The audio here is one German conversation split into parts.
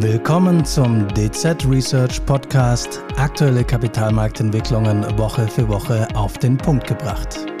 Willkommen zum DZ Research Podcast. Aktuelle Kapitalmarktentwicklungen Woche für Woche auf den Punkt gebracht.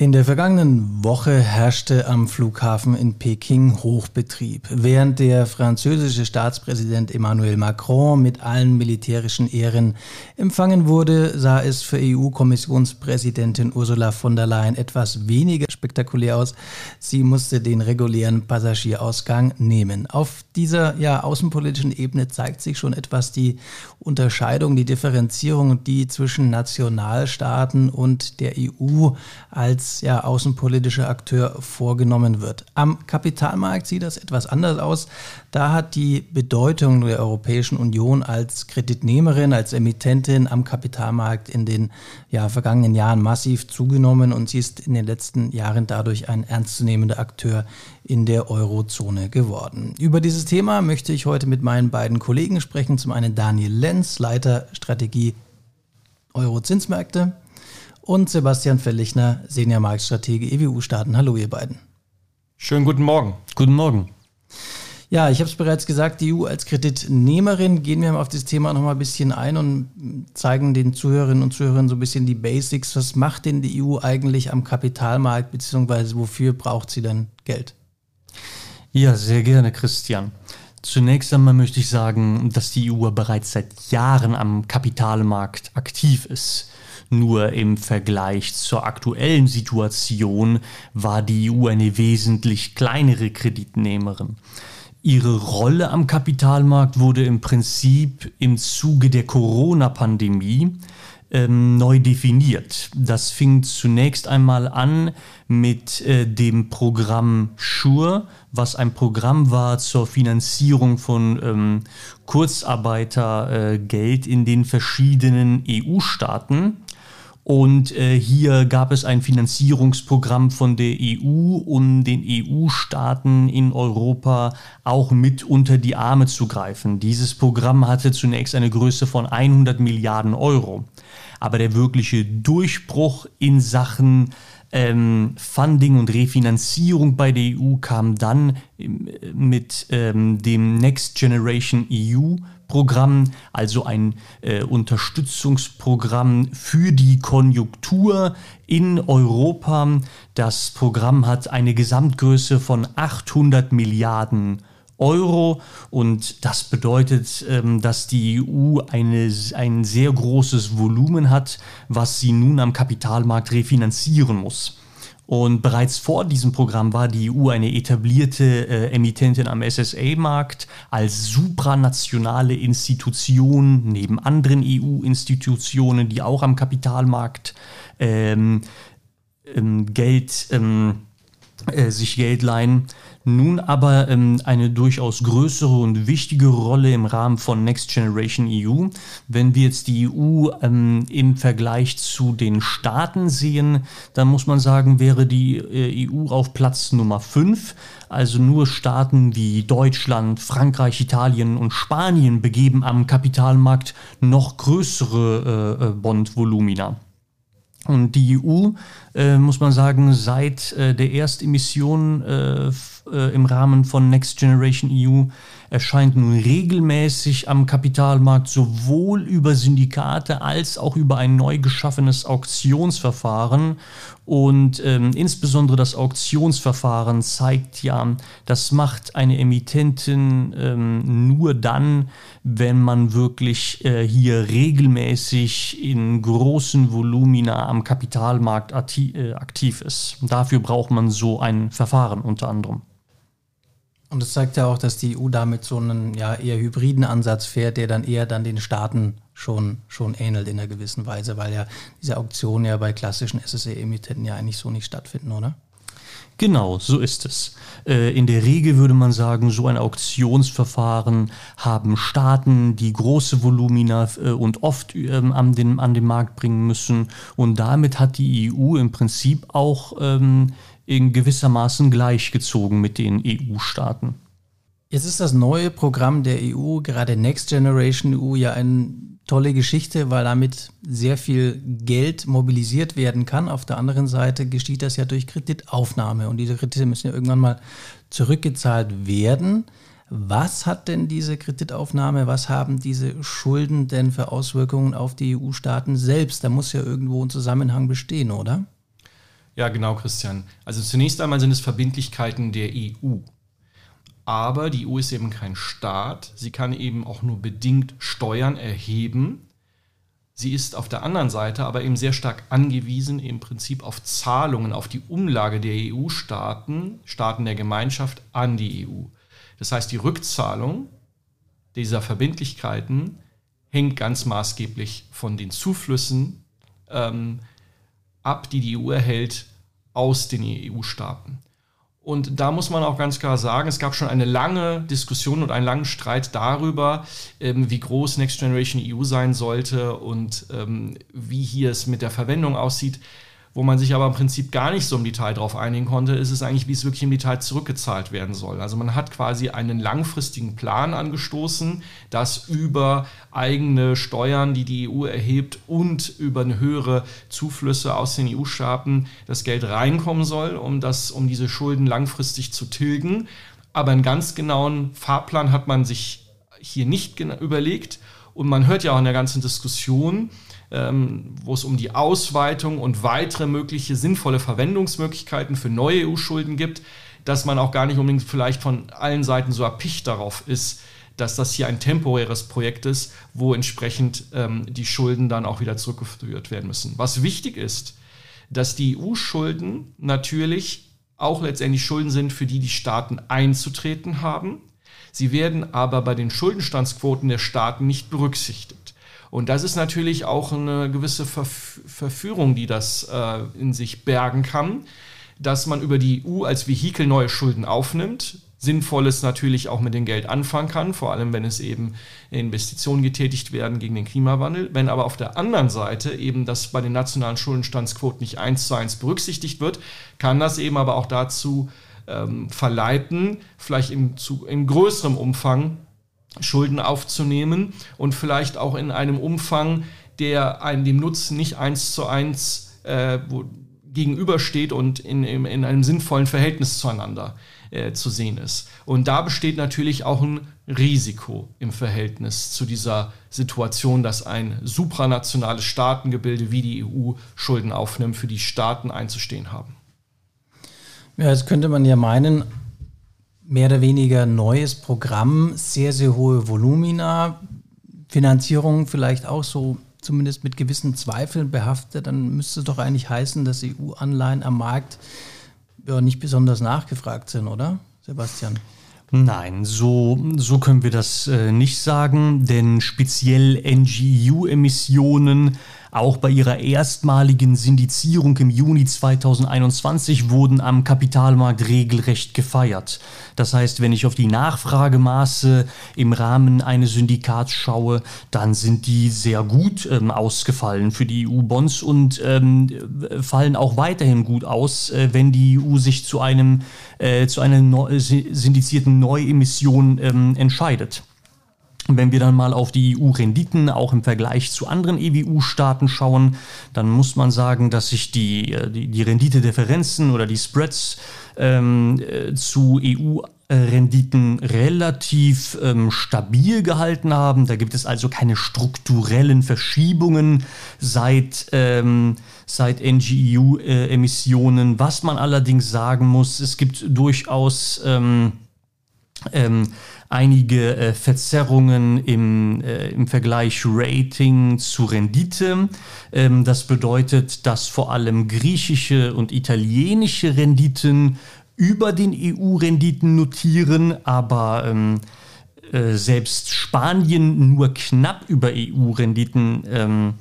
In der vergangenen Woche herrschte am Flughafen in Peking Hochbetrieb. Während der französische Staatspräsident Emmanuel Macron mit allen militärischen Ehren empfangen wurde, sah es für EU-Kommissionspräsidentin Ursula von der Leyen etwas weniger spektakulär aus. Sie musste den regulären Passagierausgang nehmen. Auf dieser ja, außenpolitischen Ebene zeigt sich schon etwas die Unterscheidung, die Differenzierung, die zwischen Nationalstaaten und der EU als ja, außenpolitischer Akteur vorgenommen wird. Am Kapitalmarkt sieht das etwas anders aus. Da hat die Bedeutung der Europäischen Union als Kreditnehmerin, als Emittentin am Kapitalmarkt in den ja, vergangenen Jahren massiv zugenommen und sie ist in den letzten Jahren dadurch ein ernstzunehmender Akteur in der Eurozone geworden. Über dieses Thema möchte ich heute mit meinen beiden Kollegen sprechen. Zum einen Daniel Lenz, Leiter Strategie Euro-Zinsmärkte und Sebastian Fellichner, Senior Marktstratege EWU-Staaten. Hallo ihr beiden. Schönen guten Morgen. Guten Morgen. Ja, ich habe es bereits gesagt, die EU als Kreditnehmerin. Gehen wir auf das Thema noch mal ein bisschen ein und zeigen den Zuhörerinnen und Zuhörern so ein bisschen die Basics. Was macht denn die EU eigentlich am Kapitalmarkt, beziehungsweise wofür braucht sie denn Geld? Ja, sehr gerne, Christian. Zunächst einmal möchte ich sagen, dass die EU bereits seit Jahren am Kapitalmarkt aktiv ist. Nur im Vergleich zur aktuellen Situation war die EU eine wesentlich kleinere Kreditnehmerin. Ihre Rolle am Kapitalmarkt wurde im Prinzip im Zuge der Corona-Pandemie ähm, neu definiert. Das fing zunächst einmal an mit äh, dem Programm SURE, was ein Programm war zur Finanzierung von ähm, Kurzarbeitergeld äh, in den verschiedenen EU-Staaten. Und äh, hier gab es ein Finanzierungsprogramm von der EU, um den EU-Staaten in Europa auch mit unter die Arme zu greifen. Dieses Programm hatte zunächst eine Größe von 100 Milliarden Euro. Aber der wirkliche Durchbruch in Sachen ähm, Funding und Refinanzierung bei der EU kam dann ähm, mit ähm, dem Next Generation EU Programm, also ein äh, Unterstützungsprogramm für die Konjunktur in Europa. Das Programm hat eine Gesamtgröße von 800 Milliarden Euro und das bedeutet, ähm, dass die EU eine, ein sehr großes Volumen hat, was sie nun am Kapitalmarkt refinanzieren muss. Und bereits vor diesem Programm war die EU eine etablierte äh, Emittentin am SSA-Markt als supranationale Institution neben anderen EU-Institutionen, die auch am Kapitalmarkt ähm, ähm, Geld, ähm, äh, sich Geld leihen nun aber ähm, eine durchaus größere und wichtige Rolle im Rahmen von Next Generation EU. Wenn wir jetzt die EU ähm, im Vergleich zu den Staaten sehen, dann muss man sagen, wäre die äh, EU auf Platz Nummer 5. Also nur Staaten wie Deutschland, Frankreich, Italien und Spanien begeben am Kapitalmarkt noch größere äh, äh Bondvolumina. Und die EU, äh, muss man sagen, seit äh, der Erstemission äh, äh, im Rahmen von Next Generation EU erscheint nun regelmäßig am Kapitalmarkt sowohl über Syndikate als auch über ein neu geschaffenes Auktionsverfahren. Und ähm, insbesondere das Auktionsverfahren zeigt ja, das macht eine Emittentin ähm, nur dann, wenn man wirklich äh, hier regelmäßig in großen Volumina am Kapitalmarkt äh, aktiv ist. Dafür braucht man so ein Verfahren unter anderem. Und es zeigt ja auch, dass die EU damit so einen ja, eher hybriden Ansatz fährt, der dann eher dann den Staaten schon, schon ähnelt in einer gewissen Weise, weil ja diese Auktionen ja bei klassischen SSE-Emittenten ja eigentlich so nicht stattfinden, oder? Genau, so ist es. Äh, in der Regel würde man sagen, so ein Auktionsverfahren haben Staaten, die große Volumina äh, und oft ähm, an, den, an den Markt bringen müssen. Und damit hat die EU im Prinzip auch ähm, in gewissermaßen gleichgezogen mit den EU-Staaten. Jetzt ist das neue Programm der EU, gerade Next Generation EU, ja eine tolle Geschichte, weil damit sehr viel Geld mobilisiert werden kann. Auf der anderen Seite geschieht das ja durch Kreditaufnahme und diese Kredite müssen ja irgendwann mal zurückgezahlt werden. Was hat denn diese Kreditaufnahme, was haben diese Schulden denn für Auswirkungen auf die EU-Staaten selbst? Da muss ja irgendwo ein Zusammenhang bestehen, oder? Ja, genau, Christian. Also zunächst einmal sind es Verbindlichkeiten der EU. Aber die EU ist eben kein Staat. Sie kann eben auch nur bedingt Steuern erheben. Sie ist auf der anderen Seite aber eben sehr stark angewiesen im Prinzip auf Zahlungen, auf die Umlage der EU-Staaten, Staaten der Gemeinschaft an die EU. Das heißt, die Rückzahlung dieser Verbindlichkeiten hängt ganz maßgeblich von den Zuflüssen ähm, ab, die die EU erhält aus den EU-Staaten. Und da muss man auch ganz klar sagen, es gab schon eine lange Diskussion und einen langen Streit darüber, ähm, wie groß Next Generation EU sein sollte und ähm, wie hier es mit der Verwendung aussieht. Wo man sich aber im Prinzip gar nicht so im Detail darauf einigen konnte, ist es eigentlich, wie es wirklich im Detail zurückgezahlt werden soll. Also man hat quasi einen langfristigen Plan angestoßen, dass über eigene Steuern, die die EU erhebt und über eine höhere Zuflüsse aus den EU-Staaten das Geld reinkommen soll, um, das, um diese Schulden langfristig zu tilgen. Aber einen ganz genauen Fahrplan hat man sich hier nicht überlegt. Und man hört ja auch in der ganzen Diskussion, ähm, wo es um die Ausweitung und weitere mögliche sinnvolle Verwendungsmöglichkeiten für neue EU-Schulden gibt, dass man auch gar nicht unbedingt vielleicht von allen Seiten so erpicht darauf ist, dass das hier ein temporäres Projekt ist, wo entsprechend ähm, die Schulden dann auch wieder zurückgeführt werden müssen. Was wichtig ist, dass die EU-Schulden natürlich auch letztendlich Schulden sind, für die die Staaten einzutreten haben. Sie werden aber bei den Schuldenstandsquoten der Staaten nicht berücksichtigt. Und das ist natürlich auch eine gewisse Verf Verführung, die das äh, in sich bergen kann, dass man über die EU als Vehikel neue Schulden aufnimmt, Sinnvolles natürlich auch mit dem Geld anfangen kann, vor allem wenn es eben Investitionen getätigt werden gegen den Klimawandel. Wenn aber auf der anderen Seite eben das bei den nationalen Schuldenstandsquoten nicht eins zu eins berücksichtigt wird, kann das eben aber auch dazu ähm, verleiten, vielleicht in, zu, in größerem Umfang Schulden aufzunehmen und vielleicht auch in einem Umfang, der einem dem Nutzen nicht eins zu eins äh, gegenübersteht und in, in, in, einem sinnvollen Verhältnis zueinander äh, zu sehen ist. Und da besteht natürlich auch ein Risiko im Verhältnis zu dieser Situation, dass ein supranationales Staatengebilde wie die EU Schulden aufnimmt, für die Staaten einzustehen haben. Ja, jetzt könnte man ja meinen, mehr oder weniger neues Programm, sehr, sehr hohe Volumina, Finanzierung vielleicht auch so zumindest mit gewissen Zweifeln behaftet, dann müsste es doch eigentlich heißen, dass EU-Anleihen am Markt ja, nicht besonders nachgefragt sind, oder, Sebastian? Nein, so, so können wir das äh, nicht sagen, denn speziell NGU-Emissionen auch bei ihrer erstmaligen Syndizierung im Juni 2021 wurden am Kapitalmarkt regelrecht gefeiert. Das heißt, wenn ich auf die Nachfragemaße im Rahmen eines Syndikats schaue, dann sind die sehr gut ähm, ausgefallen für die EU-Bonds und ähm, fallen auch weiterhin gut aus, äh, wenn die EU sich zu einem äh, zu einer neu, syndizierten Neuemission ähm, entscheidet. Wenn wir dann mal auf die EU-Renditen auch im Vergleich zu anderen EWU-Staaten schauen, dann muss man sagen, dass sich die, äh, die, die Renditedifferenzen oder die Spreads ähm, äh, zu EU Renditen relativ ähm, stabil gehalten haben. Da gibt es also keine strukturellen Verschiebungen seit, ähm, seit NGEU-Emissionen. Was man allerdings sagen muss, es gibt durchaus ähm, ähm, einige äh, Verzerrungen im, äh, im Vergleich Rating zu Rendite. Ähm, das bedeutet, dass vor allem griechische und italienische Renditen über den EU-Renditen notieren, aber ähm, äh, selbst Spanien nur knapp über EU-Renditen ähm,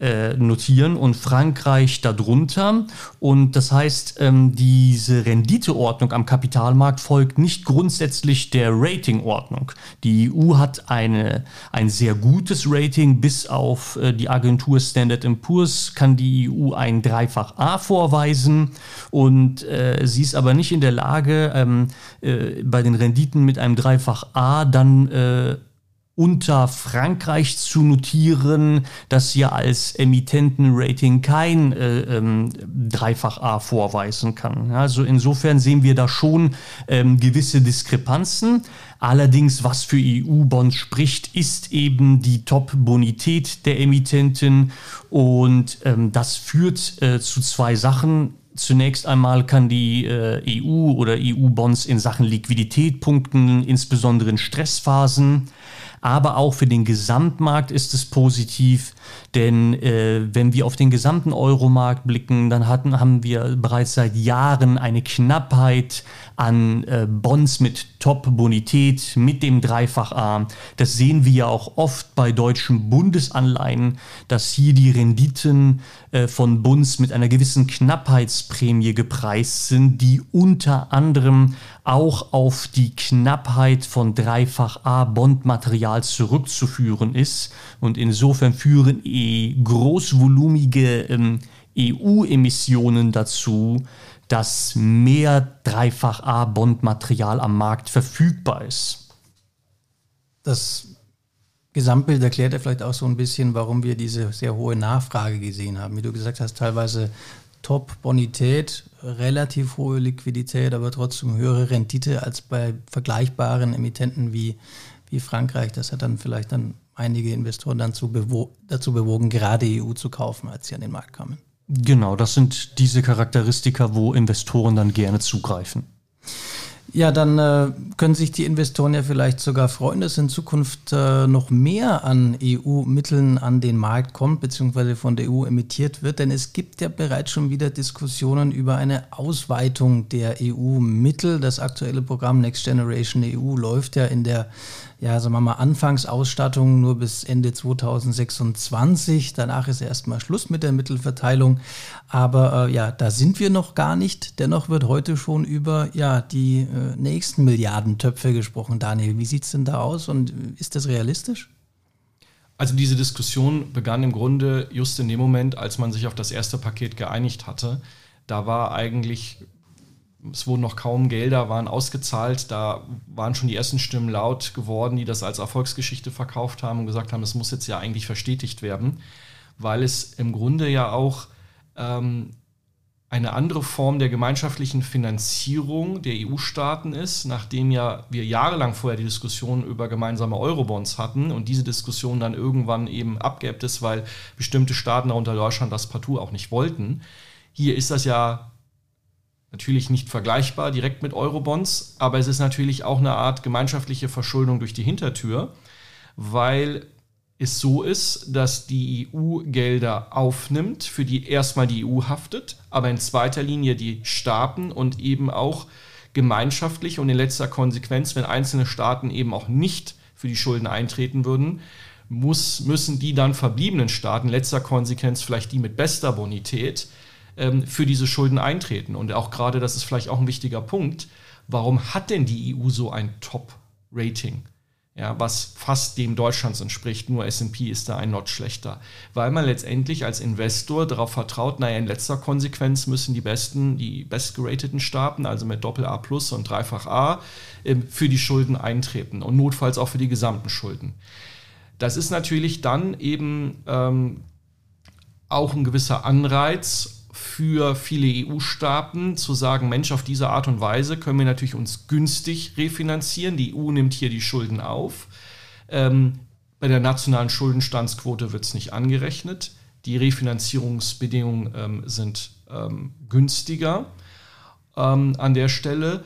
äh, notieren und Frankreich darunter. Und das heißt, ähm, diese Renditeordnung am Kapitalmarkt folgt nicht grundsätzlich der Ratingordnung. Die EU hat eine, ein sehr gutes Rating, bis auf äh, die Agentur Standard Poor's kann die EU ein Dreifach A vorweisen und äh, sie ist aber nicht in der Lage, ähm, äh, bei den Renditen mit einem Dreifach A dann äh, unter Frankreich zu notieren, das ja als Emittentenrating kein äh, ähm, Dreifach A vorweisen kann. Also insofern sehen wir da schon ähm, gewisse Diskrepanzen. Allerdings, was für EU-Bonds spricht, ist eben die Top-Bonität der Emittenten und ähm, das führt äh, zu zwei Sachen. Zunächst einmal kann die äh, EU oder EU-Bonds in Sachen Liquidität punkten, insbesondere in Stressphasen aber auch für den Gesamtmarkt ist es positiv, denn äh, wenn wir auf den gesamten Euromarkt blicken, dann hatten, haben wir bereits seit Jahren eine Knappheit an äh, Bonds mit Top-Bonität, mit dem Dreifach A. Das sehen wir ja auch oft bei deutschen Bundesanleihen, dass hier die Renditen äh, von Bunds mit einer gewissen Knappheitsprämie gepreist sind, die unter anderem auch auf die Knappheit von Dreifach A Bondmaterial zurückzuführen ist. Und insofern führen eh großvolumige ähm, EU-Emissionen dazu, dass mehr Dreifach A Bondmaterial am Markt verfügbar ist. Das Gesamtbild erklärt ja vielleicht auch so ein bisschen, warum wir diese sehr hohe Nachfrage gesehen haben. Wie du gesagt hast, teilweise Top-Bonität, relativ hohe Liquidität, aber trotzdem höhere Rendite als bei vergleichbaren Emittenten wie, wie Frankreich. Das hat dann vielleicht dann einige Investoren dann bewo dazu bewogen, gerade EU zu kaufen, als sie an den Markt kamen. Genau, das sind diese Charakteristika, wo Investoren dann gerne zugreifen. Ja, dann äh, können sich die Investoren ja vielleicht sogar freuen, dass in Zukunft äh, noch mehr an EU-Mitteln an den Markt kommt, beziehungsweise von der EU emittiert wird. Denn es gibt ja bereits schon wieder Diskussionen über eine Ausweitung der EU-Mittel. Das aktuelle Programm Next Generation EU läuft ja in der ja, sagen wir mal, Anfangsausstattung nur bis Ende 2026. Danach ist erstmal Schluss mit der Mittelverteilung. Aber äh, ja, da sind wir noch gar nicht. Dennoch wird heute schon über ja, die äh, nächsten Milliardentöpfe gesprochen. Daniel, wie sieht es denn da aus und ist das realistisch? Also diese Diskussion begann im Grunde just in dem Moment, als man sich auf das erste Paket geeinigt hatte. Da war eigentlich es wurden noch kaum Gelder, waren ausgezahlt. Da waren schon die ersten Stimmen laut geworden, die das als Erfolgsgeschichte verkauft haben und gesagt haben, es muss jetzt ja eigentlich verstetigt werden, weil es im Grunde ja auch ähm, eine andere Form der gemeinschaftlichen Finanzierung der EU-Staaten ist, nachdem ja wir jahrelang vorher die Diskussion über gemeinsame Eurobonds hatten und diese Diskussion dann irgendwann eben abgeebbt ist, weil bestimmte Staaten, darunter Deutschland, das partout auch nicht wollten. Hier ist das ja Natürlich nicht vergleichbar direkt mit Eurobonds, aber es ist natürlich auch eine Art gemeinschaftliche Verschuldung durch die Hintertür, weil es so ist, dass die EU Gelder aufnimmt, für die erstmal die EU haftet, aber in zweiter Linie die Staaten und eben auch gemeinschaftlich und in letzter Konsequenz, wenn einzelne Staaten eben auch nicht für die Schulden eintreten würden, muss, müssen die dann verbliebenen Staaten, letzter Konsequenz vielleicht die mit bester Bonität, ähm, für diese Schulden eintreten. Und auch gerade, das ist vielleicht auch ein wichtiger Punkt, warum hat denn die EU so ein Top-Rating? Ja, was fast dem Deutschlands entspricht, nur SP ist da ein Not schlechter. Weil man letztendlich als Investor darauf vertraut, naja, in letzter Konsequenz müssen die besten, die bestgerateten Staaten, also mit Doppel A plus und Dreifach A, ähm, für die Schulden eintreten und notfalls auch für die gesamten Schulden. Das ist natürlich dann eben ähm, auch ein gewisser Anreiz, für viele EU-Staaten zu sagen, Mensch, auf diese Art und Weise können wir natürlich uns günstig refinanzieren. Die EU nimmt hier die Schulden auf. Ähm, bei der nationalen Schuldenstandsquote wird es nicht angerechnet. Die Refinanzierungsbedingungen ähm, sind ähm, günstiger ähm, an der Stelle.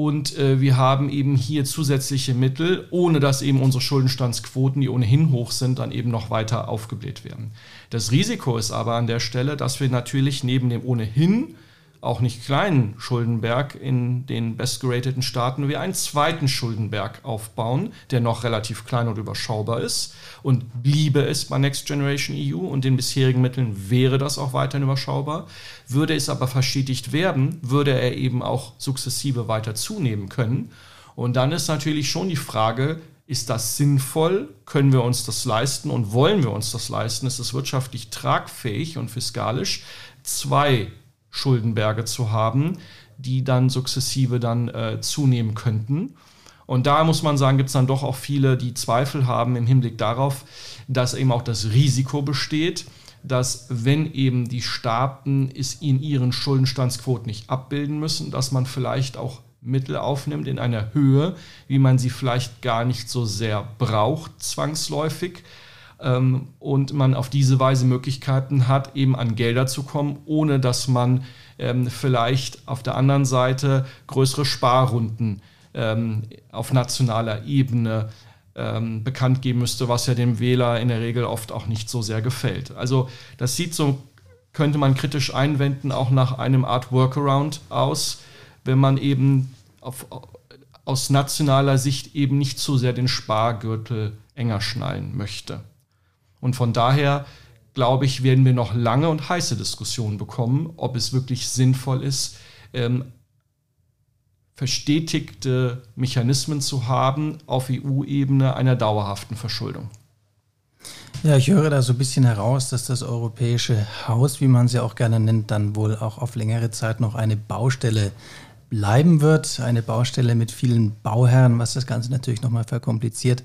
Und äh, wir haben eben hier zusätzliche Mittel, ohne dass eben unsere Schuldenstandsquoten, die ohnehin hoch sind, dann eben noch weiter aufgebläht werden. Das Risiko ist aber an der Stelle, dass wir natürlich neben dem ohnehin auch nicht kleinen Schuldenberg in den bestgerateten Staaten wie einen zweiten Schuldenberg aufbauen, der noch relativ klein und überschaubar ist. Und bliebe es bei Next Generation EU und den bisherigen Mitteln wäre das auch weiterhin überschaubar. Würde es aber verstetigt werden, würde er eben auch sukzessive weiter zunehmen können. Und dann ist natürlich schon die Frage, ist das sinnvoll? Können wir uns das leisten und wollen wir uns das leisten? Ist es wirtschaftlich tragfähig und fiskalisch, zwei Schuldenberge zu haben, die dann sukzessive dann äh, zunehmen könnten? Und da muss man sagen, gibt es dann doch auch viele, die Zweifel haben im Hinblick darauf, dass eben auch das Risiko besteht, dass wenn eben die Staaten es in ihren Schuldenstandsquoten nicht abbilden müssen, dass man vielleicht auch Mittel aufnimmt in einer Höhe, wie man sie vielleicht gar nicht so sehr braucht, zwangsläufig. Ähm, und man auf diese Weise Möglichkeiten hat, eben an Gelder zu kommen, ohne dass man ähm, vielleicht auf der anderen Seite größere Sparrunden ähm, auf nationaler Ebene ähm, bekannt geben müsste, was ja dem Wähler in der Regel oft auch nicht so sehr gefällt. Also das sieht so, könnte man kritisch einwenden, auch nach einem Art Workaround aus wenn man eben auf, aus nationaler Sicht eben nicht so sehr den Spargürtel enger schnallen möchte. Und von daher glaube ich, werden wir noch lange und heiße Diskussionen bekommen, ob es wirklich sinnvoll ist, ähm, verstetigte Mechanismen zu haben auf EU-Ebene einer dauerhaften Verschuldung. Ja, ich höre da so ein bisschen heraus, dass das europäische Haus, wie man es ja auch gerne nennt, dann wohl auch auf längere Zeit noch eine Baustelle bleiben wird. Eine Baustelle mit vielen Bauherren, was das Ganze natürlich nochmal verkompliziert.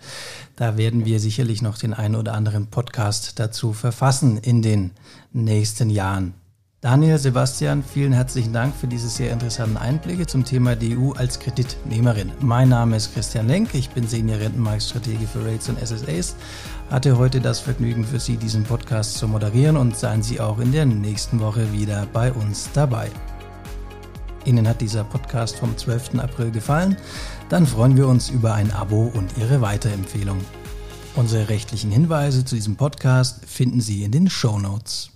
Da werden wir sicherlich noch den einen oder anderen Podcast dazu verfassen in den nächsten Jahren. Daniel, Sebastian, vielen herzlichen Dank für diese sehr interessanten Einblicke zum Thema EU als Kreditnehmerin. Mein Name ist Christian Lenk, ich bin Senior Rentenmarktstratege für Rates und SSAs, hatte heute das Vergnügen für Sie, diesen Podcast zu moderieren und seien Sie auch in der nächsten Woche wieder bei uns dabei. Ihnen hat dieser Podcast vom 12. April gefallen, dann freuen wir uns über ein Abo und Ihre Weiterempfehlung. Unsere rechtlichen Hinweise zu diesem Podcast finden Sie in den Show Notes.